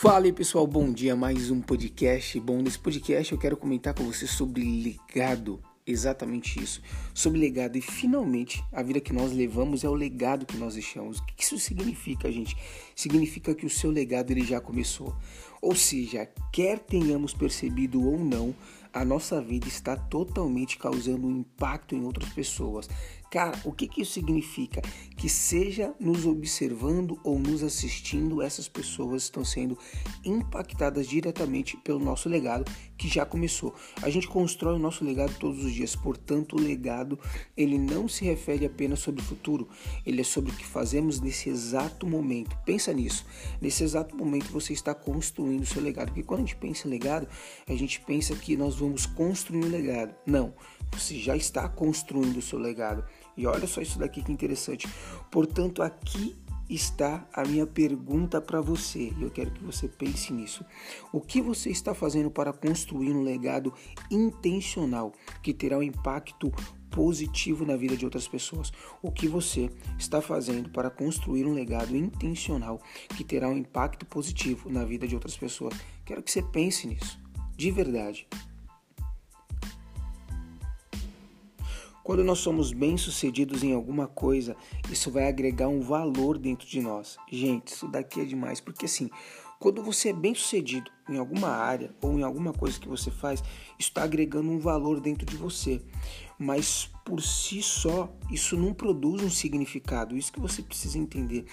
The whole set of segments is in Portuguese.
Fala aí pessoal, bom dia, mais um podcast. Bom, nesse podcast eu quero comentar com você sobre legado, exatamente isso, sobre legado e finalmente a vida que nós levamos é o legado que nós deixamos. O que isso significa, gente? Significa que o seu legado ele já começou. Ou seja, quer tenhamos percebido ou não, a nossa vida está totalmente causando um impacto em outras pessoas. Cara, o que, que isso significa? Que seja nos observando ou nos assistindo, essas pessoas estão sendo impactadas diretamente pelo nosso legado que já começou. A gente constrói o nosso legado todos os dias, portanto, o legado ele não se refere apenas sobre o futuro, ele é sobre o que fazemos nesse exato momento. Pensa nisso. Nesse exato momento você está construindo o seu legado, porque quando a gente pensa em legado, a gente pensa que nós vamos construir um legado. Não, você já está construindo o seu legado. E olha só isso daqui que interessante. Portanto, aqui está a minha pergunta para você e eu quero que você pense nisso. O que você está fazendo para construir um legado intencional que terá um impacto positivo na vida de outras pessoas? O que você está fazendo para construir um legado intencional que terá um impacto positivo na vida de outras pessoas? Quero que você pense nisso, de verdade. Quando nós somos bem-sucedidos em alguma coisa, isso vai agregar um valor dentro de nós. Gente, isso daqui é demais, porque assim, quando você é bem-sucedido em alguma área ou em alguma coisa que você faz, isso está agregando um valor dentro de você. Mas por si só, isso não produz um significado. Isso que você precisa entender.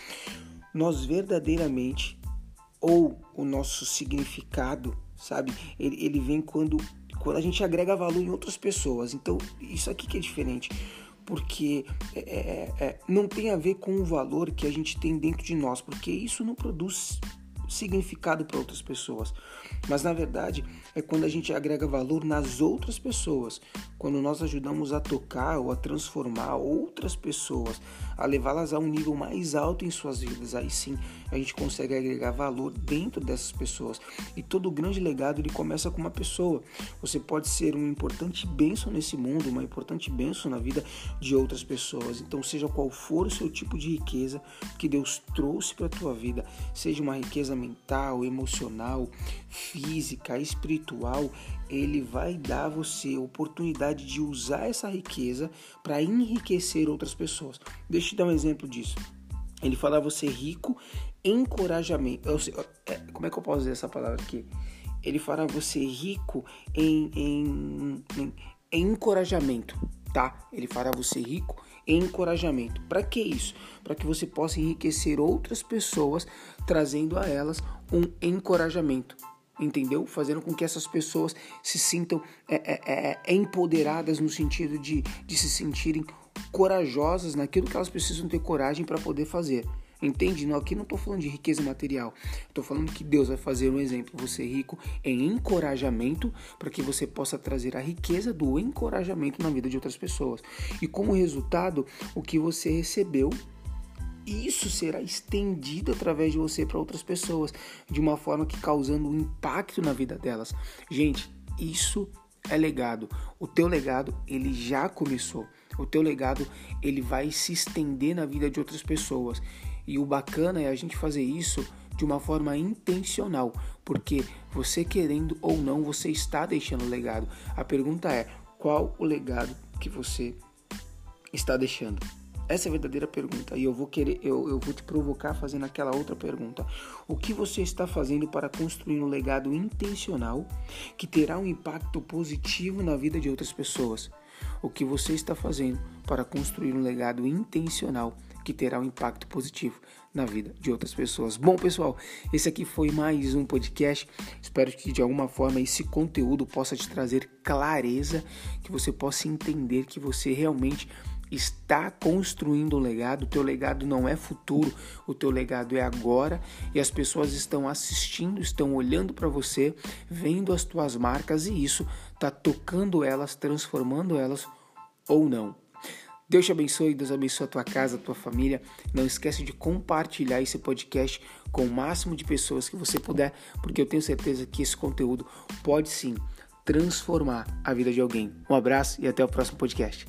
Nós verdadeiramente, ou o nosso significado, sabe, ele, ele vem quando quando a gente agrega valor em outras pessoas. Então, isso aqui que é diferente, porque é, é, é, não tem a ver com o valor que a gente tem dentro de nós, porque isso não produz significado para outras pessoas. Mas na verdade é quando a gente agrega valor nas outras pessoas, quando nós ajudamos a tocar ou a transformar outras pessoas, a levá-las a um nível mais alto em suas vidas. Aí sim a gente consegue agregar valor dentro dessas pessoas. E todo grande legado ele começa com uma pessoa. Você pode ser um importante bênção nesse mundo, uma importante bênção na vida de outras pessoas. Então, seja qual for o seu tipo de riqueza que Deus trouxe para a tua vida, seja uma riqueza mental, emocional, física, espiritual, ele vai dar a você a oportunidade de usar essa riqueza para enriquecer outras pessoas. Deixa eu te dar um exemplo disso. Ele fala você rico, encorajamento. É, como é que eu posso dizer essa palavra aqui? Ele fará você rico em, em, em, em encorajamento, tá? Ele fará você rico encorajamento. Para que isso? Para que você possa enriquecer outras pessoas, trazendo a elas um encorajamento. Entendeu? Fazendo com que essas pessoas se sintam é, é, é, empoderadas no sentido de, de se sentirem corajosas naquilo que elas precisam ter coragem para poder fazer. Entende? Não, aqui não estou falando de riqueza material. Estou falando que Deus vai fazer um exemplo, você rico em encorajamento, para que você possa trazer a riqueza do encorajamento na vida de outras pessoas. E como resultado, o que você recebeu isso será estendido através de você para outras pessoas, de uma forma que causando um impacto na vida delas. Gente, isso é legado. O teu legado, ele já começou. O teu legado, ele vai se estender na vida de outras pessoas. E o bacana é a gente fazer isso de uma forma intencional, porque você querendo ou não, você está deixando legado. A pergunta é: qual o legado que você está deixando? Essa é a verdadeira pergunta. E eu vou querer, eu, eu vou te provocar fazendo aquela outra pergunta. O que você está fazendo para construir um legado intencional que terá um impacto positivo na vida de outras pessoas? O que você está fazendo para construir um legado intencional que terá um impacto positivo na vida de outras pessoas. Bom, pessoal, esse aqui foi mais um podcast. Espero que de alguma forma esse conteúdo possa te trazer clareza, que você possa entender que você realmente está construindo um legado, o teu legado não é futuro, o teu legado é agora e as pessoas estão assistindo, estão olhando para você, vendo as tuas marcas e isso está tocando elas, transformando elas ou não. Deus te abençoe, Deus abençoe a tua casa, a tua família. Não esquece de compartilhar esse podcast com o máximo de pessoas que você puder, porque eu tenho certeza que esse conteúdo pode sim transformar a vida de alguém. Um abraço e até o próximo podcast.